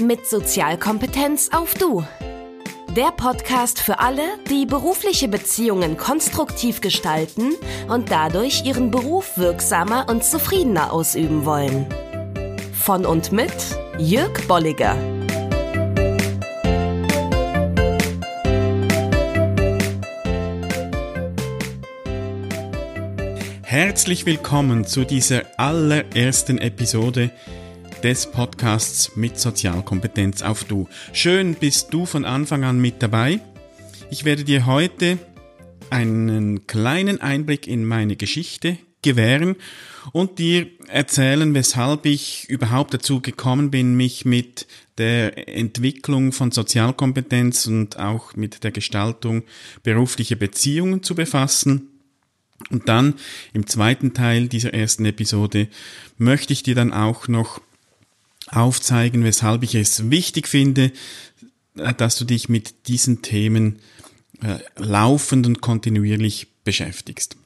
Mit Sozialkompetenz auf Du. Der Podcast für alle, die berufliche Beziehungen konstruktiv gestalten und dadurch ihren Beruf wirksamer und zufriedener ausüben wollen. Von und mit Jörg Bolliger. Herzlich willkommen zu dieser allerersten Episode des Podcasts mit Sozialkompetenz auf Du. Schön bist du von Anfang an mit dabei. Ich werde dir heute einen kleinen Einblick in meine Geschichte gewähren und dir erzählen, weshalb ich überhaupt dazu gekommen bin, mich mit der Entwicklung von Sozialkompetenz und auch mit der Gestaltung beruflicher Beziehungen zu befassen. Und dann im zweiten Teil dieser ersten Episode möchte ich dir dann auch noch aufzeigen, weshalb ich es wichtig finde, äh, dass du dich mit diesen Themen äh, laufend und kontinuierlich beschäftigst.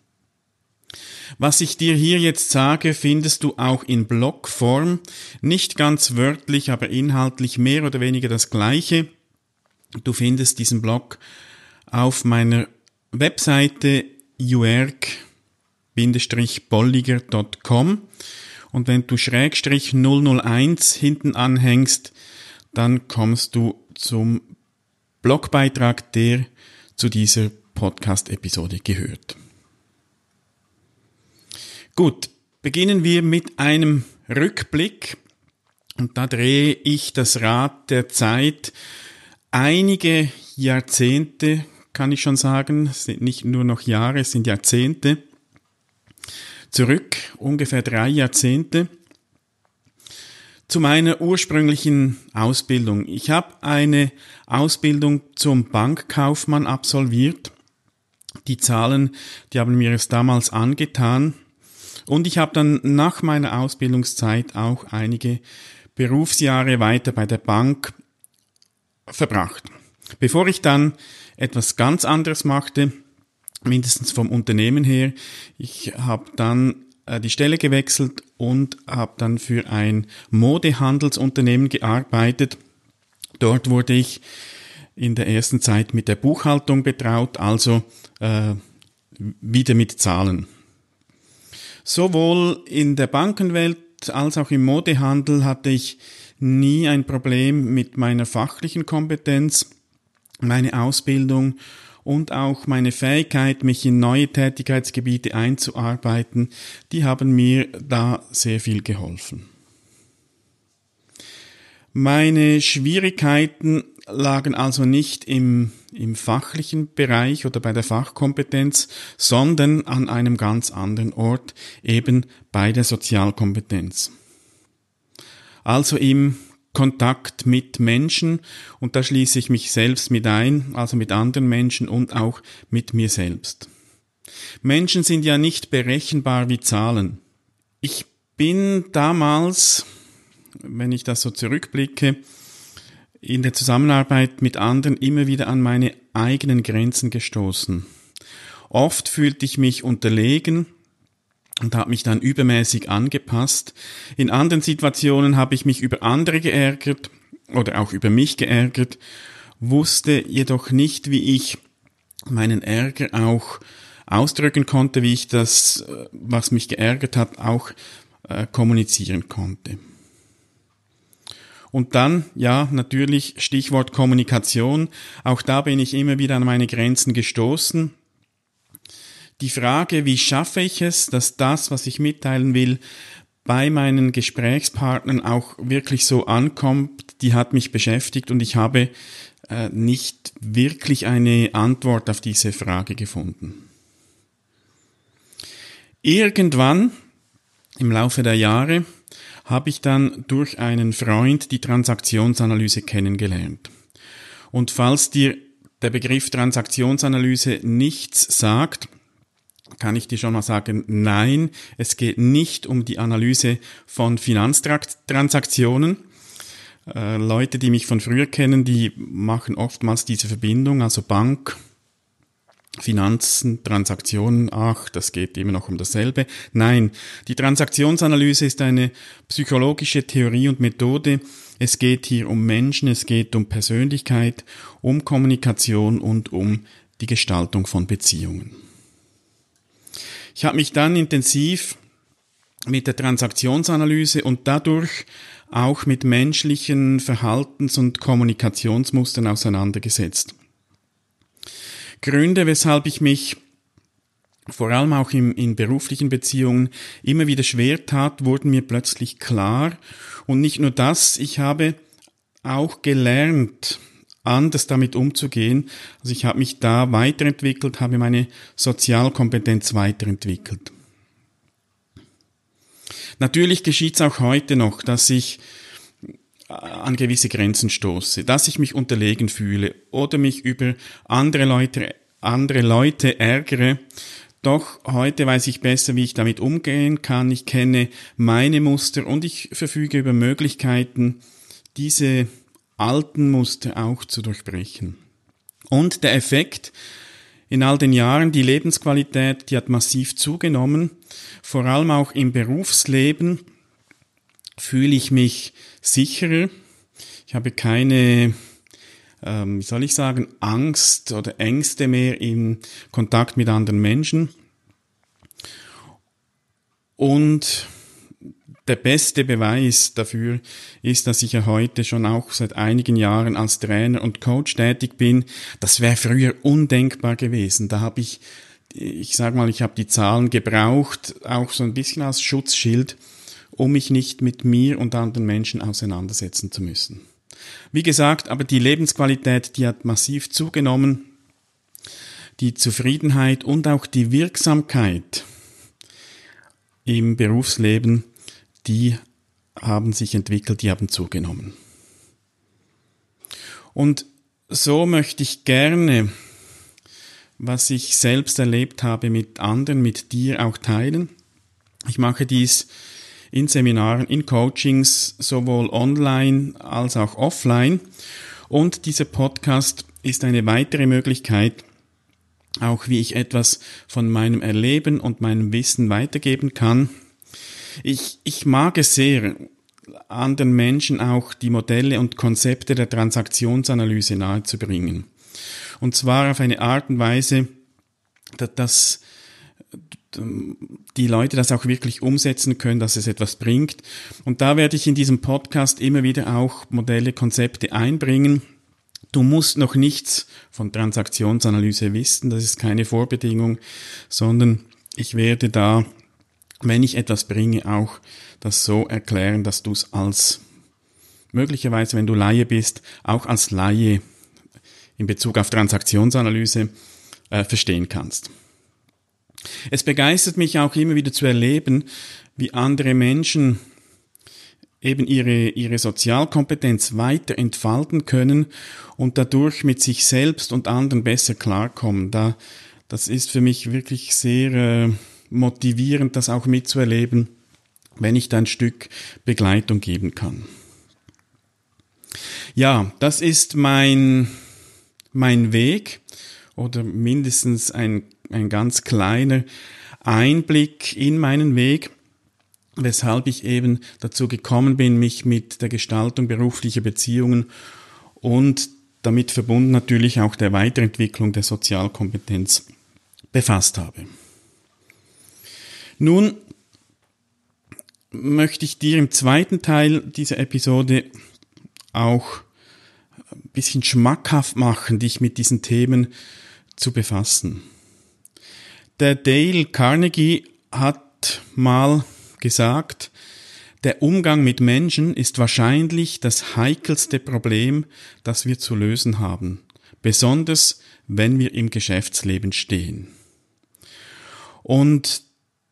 Was ich dir hier jetzt sage, findest du auch in Blogform, nicht ganz wörtlich, aber inhaltlich mehr oder weniger das gleiche. Du findest diesen Blog auf meiner Webseite uerk-bolliger.com und wenn du Schrägstrich 001 hinten anhängst, dann kommst du zum Blogbeitrag, der zu dieser Podcast-Episode gehört. Gut, beginnen wir mit einem Rückblick. Und da drehe ich das Rad der Zeit einige Jahrzehnte, kann ich schon sagen, es sind nicht nur noch Jahre, es sind Jahrzehnte zurück, ungefähr drei Jahrzehnte, zu meiner ursprünglichen Ausbildung. Ich habe eine Ausbildung zum Bankkaufmann absolviert. Die Zahlen, die haben mir es damals angetan. Und ich habe dann nach meiner Ausbildungszeit auch einige Berufsjahre weiter bei der Bank verbracht. Bevor ich dann etwas ganz anderes machte, mindestens vom Unternehmen her. Ich habe dann äh, die Stelle gewechselt und habe dann für ein Modehandelsunternehmen gearbeitet. Dort wurde ich in der ersten Zeit mit der Buchhaltung betraut, also äh, wieder mit Zahlen. Sowohl in der Bankenwelt als auch im Modehandel hatte ich nie ein Problem mit meiner fachlichen Kompetenz. Meine Ausbildung und auch meine Fähigkeit, mich in neue Tätigkeitsgebiete einzuarbeiten, die haben mir da sehr viel geholfen. Meine Schwierigkeiten lagen also nicht im, im fachlichen Bereich oder bei der Fachkompetenz, sondern an einem ganz anderen Ort, eben bei der Sozialkompetenz. Also im Kontakt mit Menschen und da schließe ich mich selbst mit ein, also mit anderen Menschen und auch mit mir selbst. Menschen sind ja nicht berechenbar wie Zahlen. Ich bin damals, wenn ich das so zurückblicke, in der Zusammenarbeit mit anderen immer wieder an meine eigenen Grenzen gestoßen. Oft fühlte ich mich unterlegen, und habe mich dann übermäßig angepasst. In anderen Situationen habe ich mich über andere geärgert oder auch über mich geärgert, wusste jedoch nicht, wie ich meinen Ärger auch ausdrücken konnte, wie ich das, äh, was mich geärgert hat, auch äh, kommunizieren konnte. Und dann, ja, natürlich Stichwort Kommunikation. Auch da bin ich immer wieder an meine Grenzen gestoßen die Frage, wie schaffe ich es, dass das, was ich mitteilen will, bei meinen Gesprächspartnern auch wirklich so ankommt, die hat mich beschäftigt und ich habe äh, nicht wirklich eine Antwort auf diese Frage gefunden. Irgendwann im Laufe der Jahre habe ich dann durch einen Freund die Transaktionsanalyse kennengelernt. Und falls dir der Begriff Transaktionsanalyse nichts sagt, kann ich dir schon mal sagen, nein, es geht nicht um die Analyse von Finanztransaktionen. Äh, Leute, die mich von früher kennen, die machen oftmals diese Verbindung, also Bank, Finanzen, Transaktionen, ach, das geht immer noch um dasselbe. Nein, die Transaktionsanalyse ist eine psychologische Theorie und Methode. Es geht hier um Menschen, es geht um Persönlichkeit, um Kommunikation und um die Gestaltung von Beziehungen. Ich habe mich dann intensiv mit der Transaktionsanalyse und dadurch auch mit menschlichen Verhaltens- und Kommunikationsmustern auseinandergesetzt. Gründe, weshalb ich mich vor allem auch im, in beruflichen Beziehungen immer wieder schwer tat, wurden mir plötzlich klar. Und nicht nur das, ich habe auch gelernt, anders damit umzugehen. Also ich habe mich da weiterentwickelt, habe meine Sozialkompetenz weiterentwickelt. Natürlich geschieht es auch heute noch, dass ich an gewisse Grenzen stoße, dass ich mich unterlegen fühle oder mich über andere Leute, andere Leute ärgere. Doch heute weiß ich besser, wie ich damit umgehen kann. Ich kenne meine Muster und ich verfüge über Möglichkeiten, diese alten Muster auch zu durchbrechen. Und der Effekt in all den Jahren, die Lebensqualität, die hat massiv zugenommen. Vor allem auch im Berufsleben fühle ich mich sicherer. Ich habe keine, ähm, wie soll ich sagen, Angst oder Ängste mehr im Kontakt mit anderen Menschen. Und der beste Beweis dafür ist, dass ich ja heute schon auch seit einigen Jahren als Trainer und Coach tätig bin. Das wäre früher undenkbar gewesen. Da habe ich, ich sag mal, ich habe die Zahlen gebraucht, auch so ein bisschen als Schutzschild, um mich nicht mit mir und anderen Menschen auseinandersetzen zu müssen. Wie gesagt, aber die Lebensqualität, die hat massiv zugenommen. Die Zufriedenheit und auch die Wirksamkeit im Berufsleben die haben sich entwickelt, die haben zugenommen. Und so möchte ich gerne, was ich selbst erlebt habe, mit anderen, mit dir auch teilen. Ich mache dies in Seminaren, in Coachings, sowohl online als auch offline. Und dieser Podcast ist eine weitere Möglichkeit, auch wie ich etwas von meinem Erleben und meinem Wissen weitergeben kann ich, ich mag es sehr, anderen Menschen auch die Modelle und Konzepte der Transaktionsanalyse nahezubringen. Und zwar auf eine Art und Weise, dass die Leute das auch wirklich umsetzen können, dass es etwas bringt. Und da werde ich in diesem Podcast immer wieder auch Modelle, Konzepte einbringen. Du musst noch nichts von Transaktionsanalyse wissen, das ist keine Vorbedingung, sondern ich werde da wenn ich etwas bringe, auch das so erklären, dass du es als möglicherweise, wenn du Laie bist, auch als Laie in Bezug auf Transaktionsanalyse äh, verstehen kannst. Es begeistert mich auch immer wieder zu erleben, wie andere Menschen eben ihre, ihre Sozialkompetenz weiter entfalten können und dadurch mit sich selbst und anderen besser klarkommen. Da, das ist für mich wirklich sehr äh, motivierend, das auch mitzuerleben, wenn ich da ein Stück Begleitung geben kann. Ja, das ist mein, mein Weg oder mindestens ein, ein ganz kleiner Einblick in meinen Weg, weshalb ich eben dazu gekommen bin, mich mit der Gestaltung beruflicher Beziehungen und damit verbunden natürlich auch der Weiterentwicklung der Sozialkompetenz befasst habe. Nun möchte ich dir im zweiten Teil dieser Episode auch ein bisschen schmackhaft machen, dich mit diesen Themen zu befassen. Der Dale Carnegie hat mal gesagt, der Umgang mit Menschen ist wahrscheinlich das heikelste Problem, das wir zu lösen haben, besonders wenn wir im Geschäftsleben stehen. Und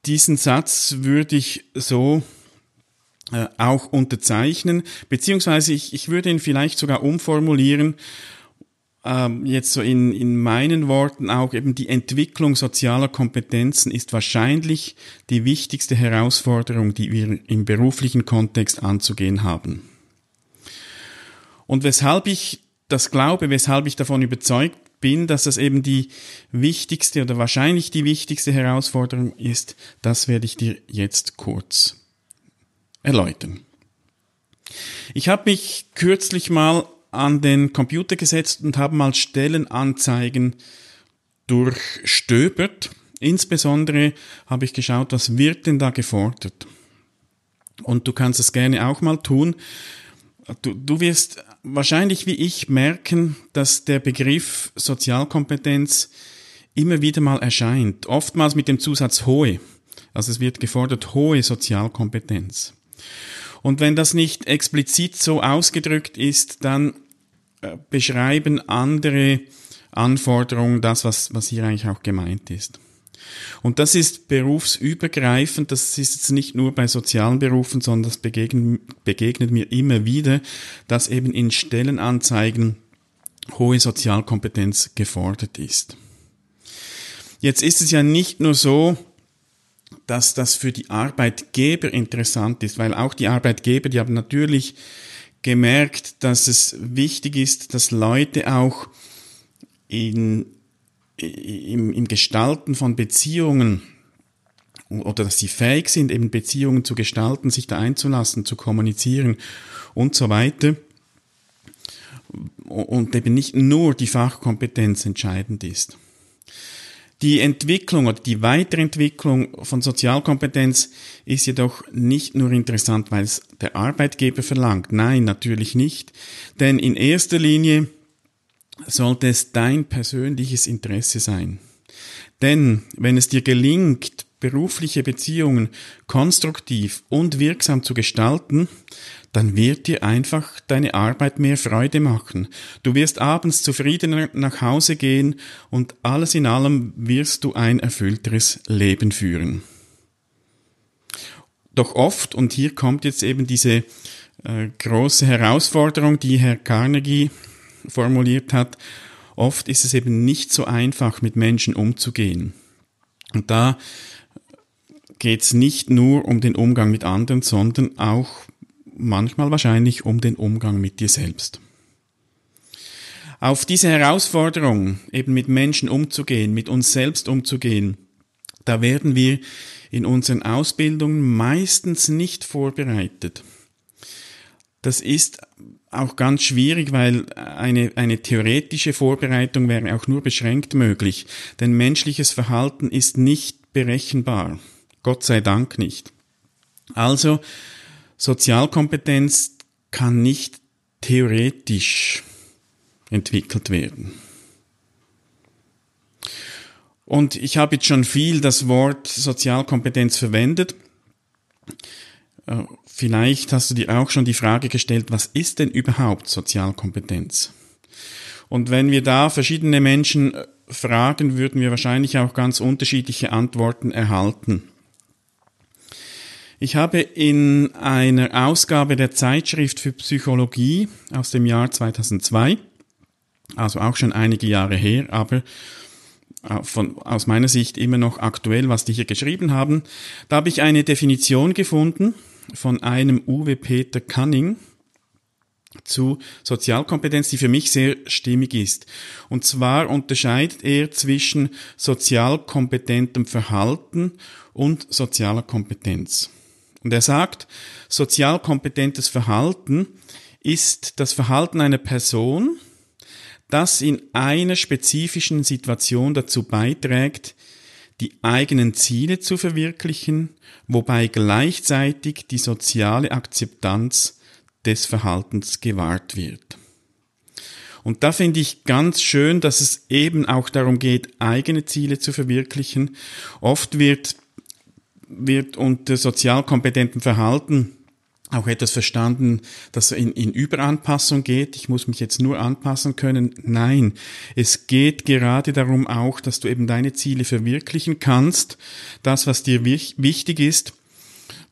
diesen Satz würde ich so äh, auch unterzeichnen, beziehungsweise ich, ich würde ihn vielleicht sogar umformulieren, ähm, jetzt so in, in meinen Worten auch eben die Entwicklung sozialer Kompetenzen ist wahrscheinlich die wichtigste Herausforderung, die wir im beruflichen Kontext anzugehen haben. Und weshalb ich das glaube, weshalb ich davon überzeugt bin, dass das eben die wichtigste oder wahrscheinlich die wichtigste Herausforderung ist, das werde ich dir jetzt kurz erläutern. Ich habe mich kürzlich mal an den Computer gesetzt und habe mal Stellenanzeigen durchstöbert. Insbesondere habe ich geschaut, was wird denn da gefordert. Und du kannst es gerne auch mal tun. Du, du wirst wahrscheinlich wie ich merken, dass der Begriff Sozialkompetenz immer wieder mal erscheint. Oftmals mit dem Zusatz hohe. Also es wird gefordert hohe Sozialkompetenz. Und wenn das nicht explizit so ausgedrückt ist, dann äh, beschreiben andere Anforderungen das, was, was hier eigentlich auch gemeint ist. Und das ist berufsübergreifend, das ist jetzt nicht nur bei sozialen Berufen, sondern das begegnet, begegnet mir immer wieder, dass eben in Stellenanzeigen hohe Sozialkompetenz gefordert ist. Jetzt ist es ja nicht nur so, dass das für die Arbeitgeber interessant ist, weil auch die Arbeitgeber, die haben natürlich gemerkt, dass es wichtig ist, dass Leute auch in, im, im Gestalten von Beziehungen oder dass sie fähig sind, eben Beziehungen zu gestalten, sich da einzulassen, zu kommunizieren und so weiter. Und eben nicht nur die Fachkompetenz entscheidend ist. Die Entwicklung oder die Weiterentwicklung von Sozialkompetenz ist jedoch nicht nur interessant, weil es der Arbeitgeber verlangt. Nein, natürlich nicht. Denn in erster Linie sollte es dein persönliches Interesse sein. Denn wenn es dir gelingt, berufliche Beziehungen konstruktiv und wirksam zu gestalten, dann wird dir einfach deine Arbeit mehr Freude machen. Du wirst abends zufriedener nach Hause gehen und alles in allem wirst du ein erfüllteres Leben führen. Doch oft, und hier kommt jetzt eben diese äh, große Herausforderung, die Herr Carnegie formuliert hat, oft ist es eben nicht so einfach, mit Menschen umzugehen. Und da geht es nicht nur um den Umgang mit anderen, sondern auch manchmal wahrscheinlich um den Umgang mit dir selbst. Auf diese Herausforderung, eben mit Menschen umzugehen, mit uns selbst umzugehen, da werden wir in unseren Ausbildungen meistens nicht vorbereitet. Das ist auch ganz schwierig, weil eine, eine theoretische Vorbereitung wäre auch nur beschränkt möglich, denn menschliches Verhalten ist nicht berechenbar. Gott sei Dank nicht. Also Sozialkompetenz kann nicht theoretisch entwickelt werden. Und ich habe jetzt schon viel das Wort Sozialkompetenz verwendet. Vielleicht hast du dir auch schon die Frage gestellt, was ist denn überhaupt Sozialkompetenz? Und wenn wir da verschiedene Menschen äh, fragen, würden wir wahrscheinlich auch ganz unterschiedliche Antworten erhalten. Ich habe in einer Ausgabe der Zeitschrift für Psychologie aus dem Jahr 2002, also auch schon einige Jahre her, aber äh, von, aus meiner Sicht immer noch aktuell, was die hier geschrieben haben, da habe ich eine Definition gefunden von einem Uwe Peter Canning zu Sozialkompetenz, die für mich sehr stimmig ist. Und zwar unterscheidet er zwischen sozialkompetentem Verhalten und sozialer Kompetenz. Und er sagt, sozial kompetentes Verhalten ist das Verhalten einer Person, das in einer spezifischen Situation dazu beiträgt, die eigenen Ziele zu verwirklichen, wobei gleichzeitig die soziale Akzeptanz des Verhaltens gewahrt wird. Und da finde ich ganz schön, dass es eben auch darum geht, eigene Ziele zu verwirklichen. Oft wird wird unter sozial kompetentem Verhalten auch etwas verstanden, das in, in Überanpassung geht. Ich muss mich jetzt nur anpassen können. Nein, es geht gerade darum auch, dass du eben deine Ziele verwirklichen kannst, das, was dir wichtig ist,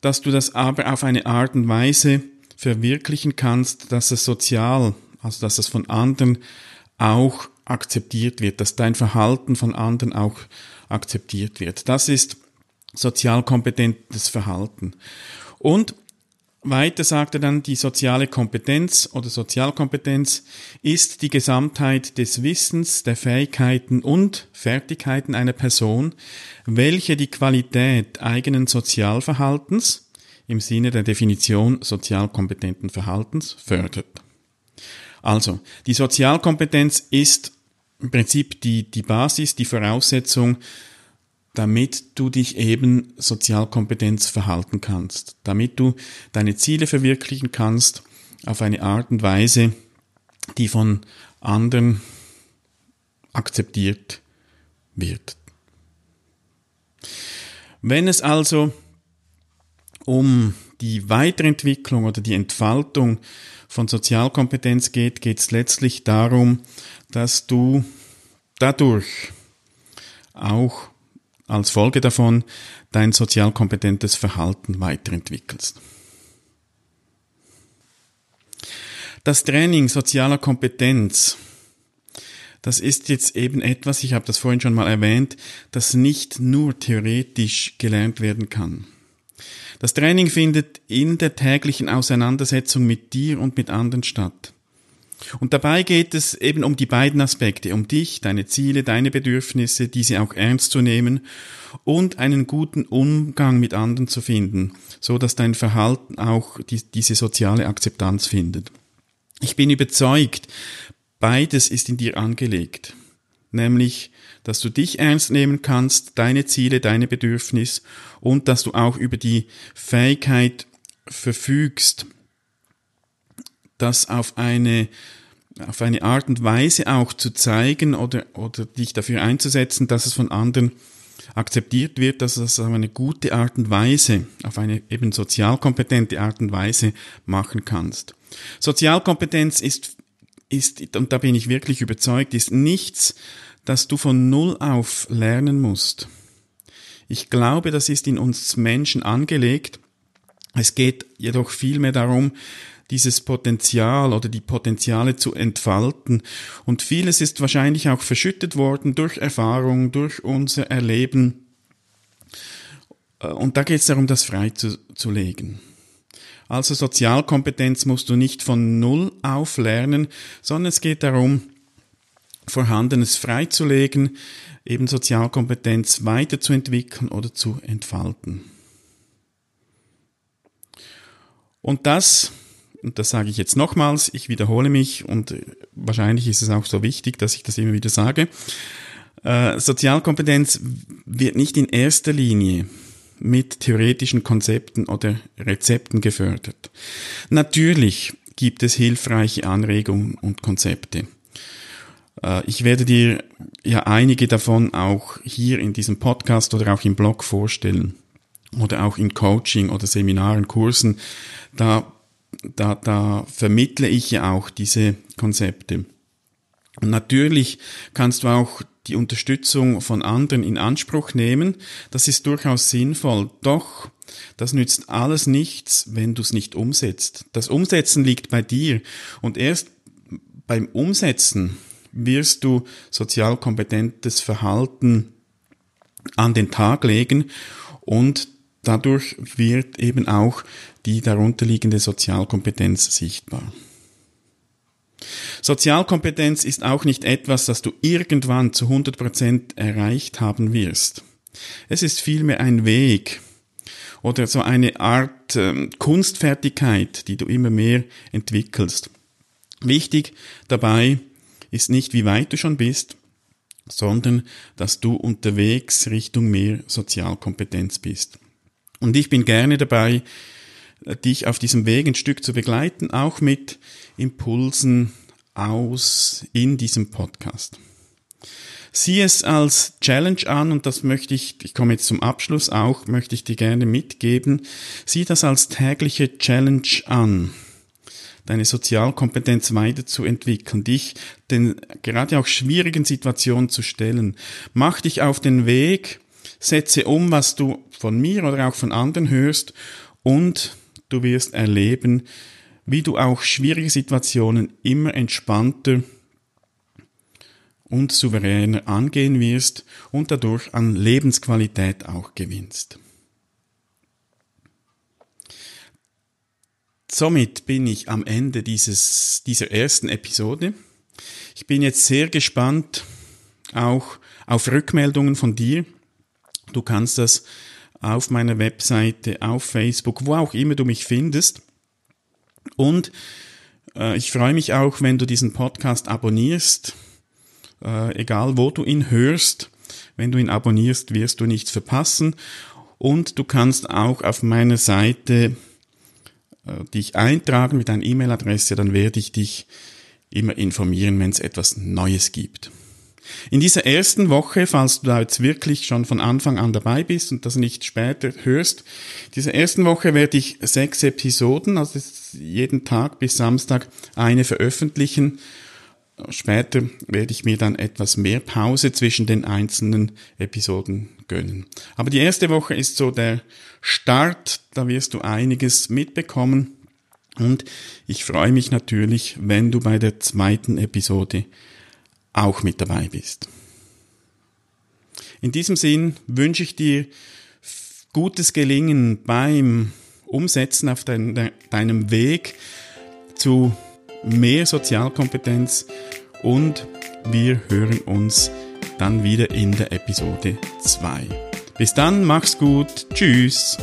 dass du das aber auf eine Art und Weise verwirklichen kannst, dass es sozial, also dass es von anderen auch akzeptiert wird, dass dein Verhalten von anderen auch akzeptiert wird. Das ist sozial kompetentes Verhalten. Und weiter sagt er dann, die soziale Kompetenz oder Sozialkompetenz ist die Gesamtheit des Wissens, der Fähigkeiten und Fertigkeiten einer Person, welche die Qualität eigenen Sozialverhaltens im Sinne der Definition sozialkompetenten Verhaltens fördert. Also, die Sozialkompetenz ist im Prinzip die, die Basis, die Voraussetzung damit du dich eben Sozialkompetenz verhalten kannst, damit du deine Ziele verwirklichen kannst auf eine Art und Weise, die von anderen akzeptiert wird. Wenn es also um die Weiterentwicklung oder die Entfaltung von Sozialkompetenz geht, geht es letztlich darum, dass du dadurch auch als Folge davon dein sozial kompetentes Verhalten weiterentwickelst. Das Training sozialer Kompetenz, das ist jetzt eben etwas, ich habe das vorhin schon mal erwähnt, das nicht nur theoretisch gelernt werden kann. Das Training findet in der täglichen Auseinandersetzung mit dir und mit anderen statt. Und dabei geht es eben um die beiden Aspekte, um dich, deine Ziele, deine Bedürfnisse, diese auch ernst zu nehmen und einen guten Umgang mit anderen zu finden, so dass dein Verhalten auch die, diese soziale Akzeptanz findet. Ich bin überzeugt, beides ist in dir angelegt, nämlich dass du dich ernst nehmen kannst, deine Ziele, deine Bedürfnisse und dass du auch über die Fähigkeit verfügst, das auf eine auf eine Art und Weise auch zu zeigen oder, oder dich dafür einzusetzen, dass es von anderen akzeptiert wird, dass es auf eine gute Art und Weise, auf eine eben sozialkompetente Art und Weise machen kannst. Sozialkompetenz ist, ist, und da bin ich wirklich überzeugt, ist nichts, das du von Null auf lernen musst. Ich glaube, das ist in uns Menschen angelegt. Es geht jedoch vielmehr darum, dieses Potenzial oder die Potenziale zu entfalten. Und vieles ist wahrscheinlich auch verschüttet worden durch Erfahrung, durch unser Erleben. Äh, und da geht es darum, das freizulegen. Also Sozialkompetenz musst du nicht von Null auf lernen, sondern es geht darum, Vorhandenes freizulegen, eben Sozialkompetenz weiterzuentwickeln oder zu entfalten. Und das und das sage ich jetzt nochmals, ich wiederhole mich und wahrscheinlich ist es auch so wichtig, dass ich das immer wieder sage. Äh, Sozialkompetenz wird nicht in erster Linie mit theoretischen Konzepten oder Rezepten gefördert. Natürlich gibt es hilfreiche Anregungen und Konzepte. Äh, ich werde dir ja einige davon auch hier in diesem Podcast oder auch im Blog vorstellen oder auch in Coaching oder Seminaren, Kursen. Da da, da vermittle ich ja auch diese Konzepte. Und natürlich kannst du auch die Unterstützung von anderen in Anspruch nehmen. Das ist durchaus sinnvoll. Doch das nützt alles nichts, wenn du es nicht umsetzt. Das Umsetzen liegt bei dir. Und erst beim Umsetzen wirst du sozial kompetentes Verhalten an den Tag legen und dadurch wird eben auch die darunterliegende Sozialkompetenz sichtbar. Sozialkompetenz ist auch nicht etwas, das du irgendwann zu 100 Prozent erreicht haben wirst. Es ist vielmehr ein Weg oder so eine Art äh, Kunstfertigkeit, die du immer mehr entwickelst. Wichtig dabei ist nicht, wie weit du schon bist, sondern dass du unterwegs Richtung mehr Sozialkompetenz bist. Und ich bin gerne dabei, dich auf diesem Weg ein Stück zu begleiten, auch mit Impulsen aus in diesem Podcast. Sieh es als Challenge an und das möchte ich, ich komme jetzt zum Abschluss auch, möchte ich dir gerne mitgeben. Sieh das als tägliche Challenge an, deine Sozialkompetenz weiterzuentwickeln, dich den gerade auch schwierigen Situationen zu stellen. Mach dich auf den Weg, setze um, was du von mir oder auch von anderen hörst und du wirst erleben, wie du auch schwierige Situationen immer entspannter und souveräner angehen wirst und dadurch an Lebensqualität auch gewinnst. somit bin ich am Ende dieses, dieser ersten Episode. Ich bin jetzt sehr gespannt auch auf Rückmeldungen von dir. Du kannst das auf meiner Webseite, auf Facebook, wo auch immer du mich findest. Und äh, ich freue mich auch, wenn du diesen Podcast abonnierst, äh, egal wo du ihn hörst. Wenn du ihn abonnierst, wirst du nichts verpassen. Und du kannst auch auf meiner Seite äh, dich eintragen mit deiner E-Mail-Adresse, dann werde ich dich immer informieren, wenn es etwas Neues gibt. In dieser ersten Woche, falls du da jetzt wirklich schon von Anfang an dabei bist und das nicht später hörst, dieser ersten Woche werde ich sechs Episoden, also jeden Tag bis Samstag eine veröffentlichen. Später werde ich mir dann etwas mehr Pause zwischen den einzelnen Episoden gönnen. Aber die erste Woche ist so der Start, da wirst du einiges mitbekommen. Und ich freue mich natürlich, wenn du bei der zweiten Episode auch mit dabei bist. In diesem Sinn wünsche ich dir gutes Gelingen beim Umsetzen auf dein, deinem Weg zu mehr Sozialkompetenz und wir hören uns dann wieder in der Episode 2. Bis dann, mach's gut, tschüss.